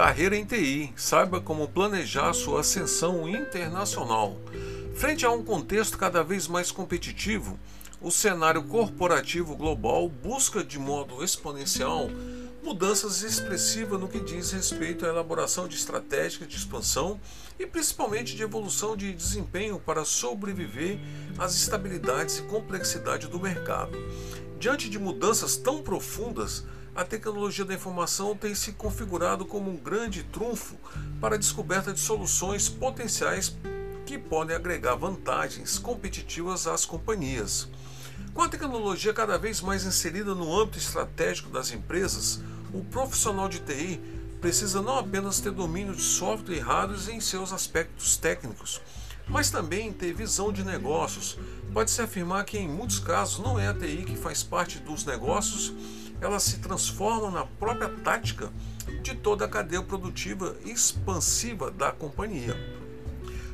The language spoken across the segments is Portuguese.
Carreira em TI. Saiba como planejar sua ascensão internacional. Frente a um contexto cada vez mais competitivo, o cenário corporativo global busca de modo exponencial mudanças expressivas no que diz respeito à elaboração de estratégias de expansão e principalmente de evolução de desempenho para sobreviver às estabilidades e complexidade do mercado. Diante de mudanças tão profundas, a tecnologia da informação tem se configurado como um grande trunfo para a descoberta de soluções potenciais que podem agregar vantagens competitivas às companhias. Com a tecnologia cada vez mais inserida no âmbito estratégico das empresas, o profissional de TI precisa não apenas ter domínio de software e hardware em seus aspectos técnicos, mas também ter visão de negócios. Pode-se afirmar que em muitos casos não é a TI que faz parte dos negócios ela se transforma na própria tática de toda a cadeia produtiva expansiva da companhia.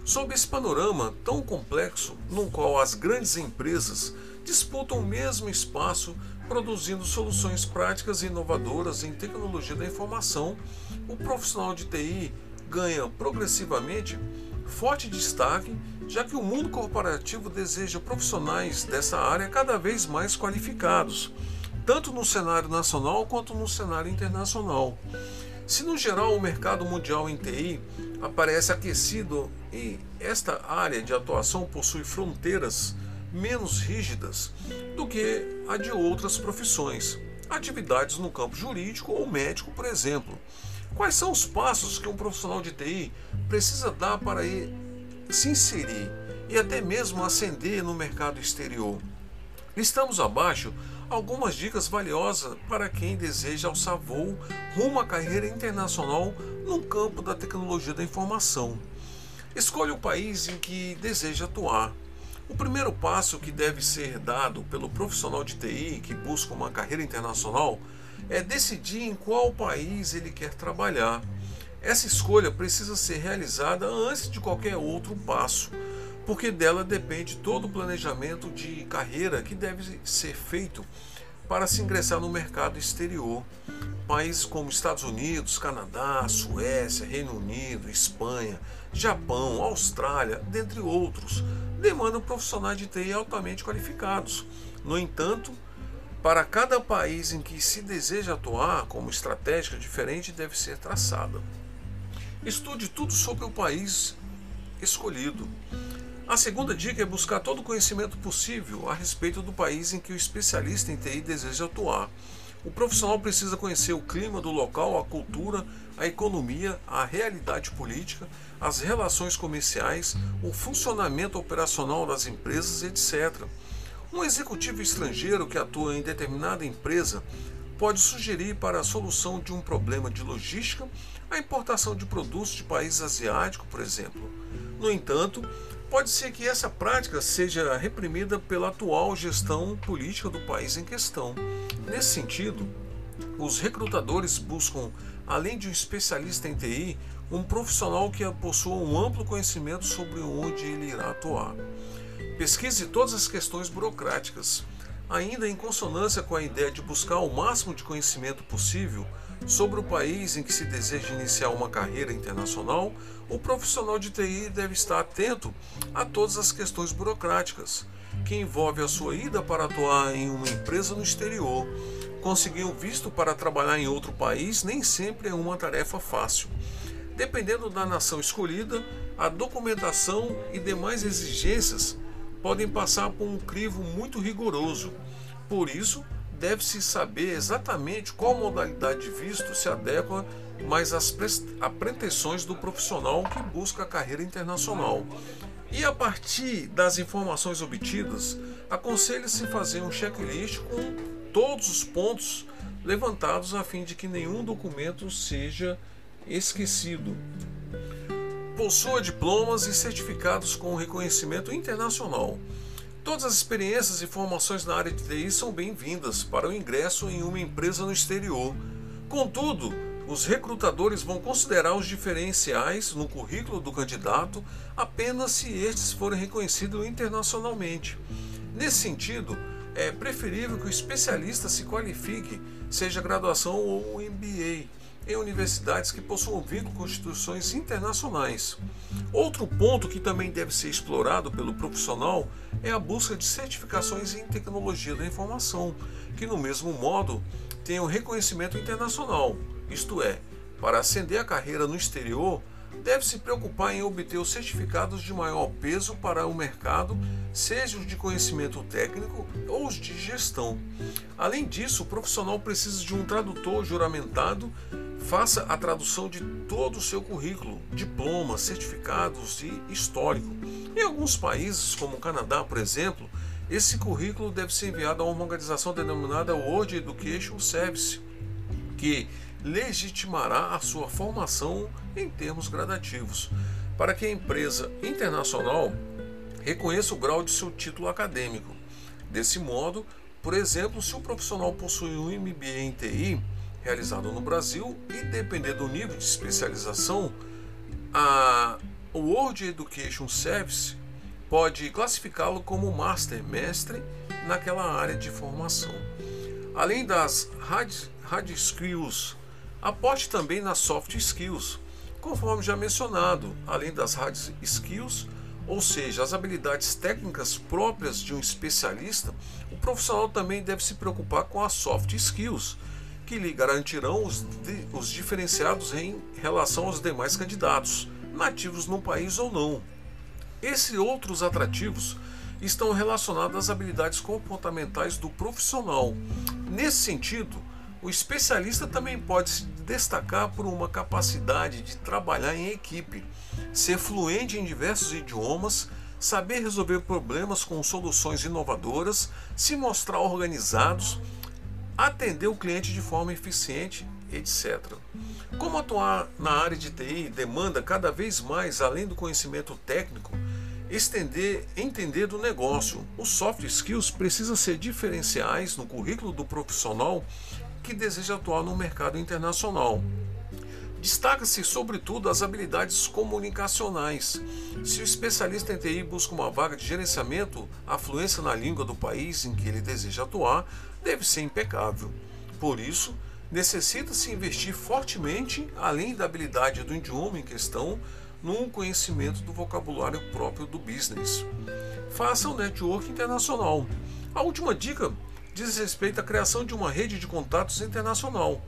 Sob esse panorama tão complexo, no qual as grandes empresas disputam o mesmo espaço produzindo soluções práticas e inovadoras em tecnologia da informação, o profissional de TI ganha progressivamente forte destaque, já que o mundo corporativo deseja profissionais dessa área cada vez mais qualificados tanto no cenário nacional quanto no cenário internacional. Se no geral o mercado mundial em TI aparece aquecido e esta área de atuação possui fronteiras menos rígidas do que a de outras profissões, atividades no campo jurídico ou médico, por exemplo. Quais são os passos que um profissional de TI precisa dar para se inserir e até mesmo ascender no mercado exterior? Estamos abaixo algumas dicas valiosas para quem deseja alçar voo rumo à carreira internacional no campo da tecnologia da informação. Escolha o país em que deseja atuar. O primeiro passo que deve ser dado pelo profissional de TI que busca uma carreira internacional é decidir em qual país ele quer trabalhar. Essa escolha precisa ser realizada antes de qualquer outro passo porque dela depende todo o planejamento de carreira que deve ser feito para se ingressar no mercado exterior. Países como Estados Unidos, Canadá, Suécia, Reino Unido, Espanha, Japão, Austrália, dentre outros, demandam profissionais de TI altamente qualificados. No entanto, para cada país em que se deseja atuar, como estratégia diferente deve ser traçada. Estude tudo sobre o país escolhido. A segunda dica é buscar todo o conhecimento possível a respeito do país em que o especialista em TI deseja atuar. O profissional precisa conhecer o clima do local, a cultura, a economia, a realidade política, as relações comerciais, o funcionamento operacional das empresas, etc. Um executivo estrangeiro que atua em determinada empresa pode sugerir para a solução de um problema de logística a importação de produtos de países asiáticos, por exemplo. No entanto, Pode ser que essa prática seja reprimida pela atual gestão política do país em questão. Nesse sentido, os recrutadores buscam, além de um especialista em TI, um profissional que possua um amplo conhecimento sobre onde ele irá atuar. Pesquise todas as questões burocráticas. Ainda em consonância com a ideia de buscar o máximo de conhecimento possível, Sobre o país em que se deseja iniciar uma carreira internacional, o profissional de TI deve estar atento a todas as questões burocráticas, que envolvem a sua ida para atuar em uma empresa no exterior. Conseguir um visto para trabalhar em outro país nem sempre é uma tarefa fácil. Dependendo da nação escolhida, a documentação e demais exigências podem passar por um crivo muito rigoroso. Por isso, deve-se saber exatamente qual modalidade de visto se adequa mas as pretensões do profissional que busca a carreira internacional. E a partir das informações obtidas, aconselha-se fazer um checklist com todos os pontos levantados a fim de que nenhum documento seja esquecido. Possua diplomas e certificados com reconhecimento internacional. Todas as experiências e formações na área de TI são bem-vindas para o ingresso em uma empresa no exterior. Contudo, os recrutadores vão considerar os diferenciais no currículo do candidato apenas se estes forem reconhecidos internacionalmente. Nesse sentido, é preferível que o especialista se qualifique, seja graduação ou MBA, em universidades que possuam vínculo com instituições internacionais. Outro ponto que também deve ser explorado pelo profissional é a busca de certificações em tecnologia da informação, que no mesmo modo tenham reconhecimento internacional. Isto é, para ascender a carreira no exterior, deve se preocupar em obter os certificados de maior peso para o mercado, seja os de conhecimento técnico ou os de gestão. Além disso, o profissional precisa de um tradutor juramentado, faça a tradução de todo o seu currículo, diplomas, certificados e histórico. Em alguns países, como o Canadá, por exemplo, esse currículo deve ser enviado a uma organização denominada World Education Service, que legitimará a sua formação em termos gradativos, para que a empresa internacional reconheça o grau de seu título acadêmico. Desse modo, por exemplo, se o profissional possui um MBA em TI realizado no Brasil e depender do nível de especialização, a World Education Service pode classificá-lo como Master, mestre naquela área de formação. Além das hard, hard skills Aposte também nas soft skills, conforme já mencionado, além das hard skills, ou seja, as habilidades técnicas próprias de um especialista, o profissional também deve se preocupar com as soft skills, que lhe garantirão os, os diferenciados em relação aos demais candidatos, nativos no país ou não. Esses outros atrativos estão relacionados às habilidades comportamentais do profissional. Nesse sentido, o especialista também pode se destacar por uma capacidade de trabalhar em equipe, ser fluente em diversos idiomas, saber resolver problemas com soluções inovadoras, se mostrar organizados, atender o cliente de forma eficiente, etc. Como atuar na área de TI demanda cada vez mais, além do conhecimento técnico, estender, entender do negócio. Os soft skills precisam ser diferenciais no currículo do profissional que deseja atuar no mercado internacional. Destaca-se, sobretudo, as habilidades comunicacionais. Se o especialista em TI busca uma vaga de gerenciamento, a fluência na língua do país em que ele deseja atuar deve ser impecável. Por isso, necessita-se investir fortemente, além da habilidade do idioma em questão, no conhecimento do vocabulário próprio do business. Faça um network internacional. A última dica diz respeito à criação de uma rede de contatos internacional.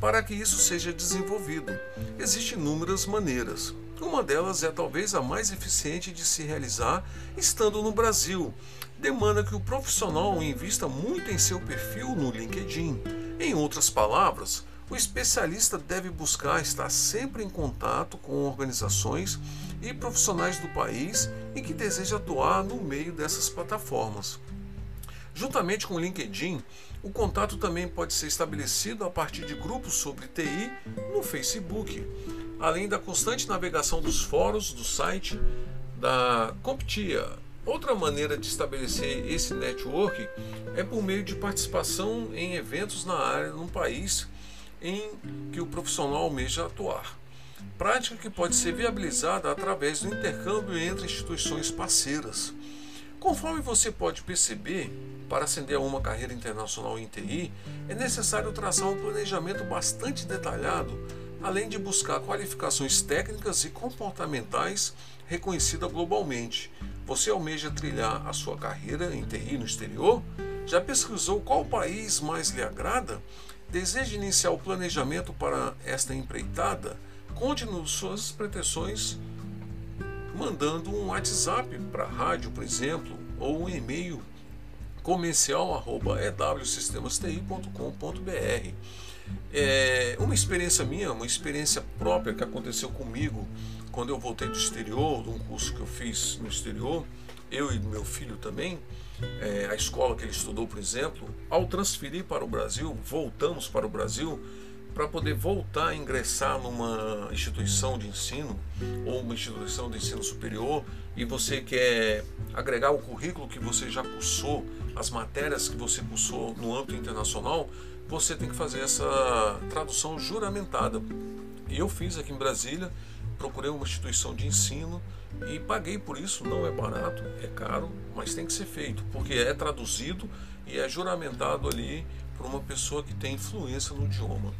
Para que isso seja desenvolvido, existem inúmeras maneiras. Uma delas é talvez a mais eficiente de se realizar estando no Brasil. Demanda que o profissional invista muito em seu perfil no LinkedIn. Em outras palavras, o especialista deve buscar estar sempre em contato com organizações e profissionais do país em que deseja atuar no meio dessas plataformas. Juntamente com o LinkedIn, o contato também pode ser estabelecido a partir de grupos sobre TI no Facebook, além da constante navegação dos fóruns do site da Comptia. Outra maneira de estabelecer esse network é por meio de participação em eventos na área no país em que o profissional almeja atuar. Prática que pode ser viabilizada através do intercâmbio entre instituições parceiras. Conforme você pode perceber, para ascender a uma carreira internacional em TI, é necessário traçar um planejamento bastante detalhado, além de buscar qualificações técnicas e comportamentais reconhecidas globalmente. Você almeja trilhar a sua carreira em TI no exterior? Já pesquisou qual país mais lhe agrada? Deseja iniciar o planejamento para esta empreitada? Conte-nos suas pretensões mandando um WhatsApp para a rádio, por exemplo, ou um e-mail comercial@ewsistemasti.com.br. É uma experiência minha, uma experiência própria que aconteceu comigo quando eu voltei do exterior, de um curso que eu fiz no exterior, eu e meu filho também, é, a escola que ele estudou, por exemplo, ao transferir para o Brasil, voltamos para o Brasil para poder voltar a ingressar numa instituição de ensino ou uma instituição de ensino superior e você quer agregar o currículo que você já cursou, as matérias que você cursou no âmbito internacional, você tem que fazer essa tradução juramentada. Eu fiz aqui em Brasília, procurei uma instituição de ensino e paguei por isso. Não é barato, é caro, mas tem que ser feito, porque é traduzido e é juramentado ali por uma pessoa que tem influência no idioma.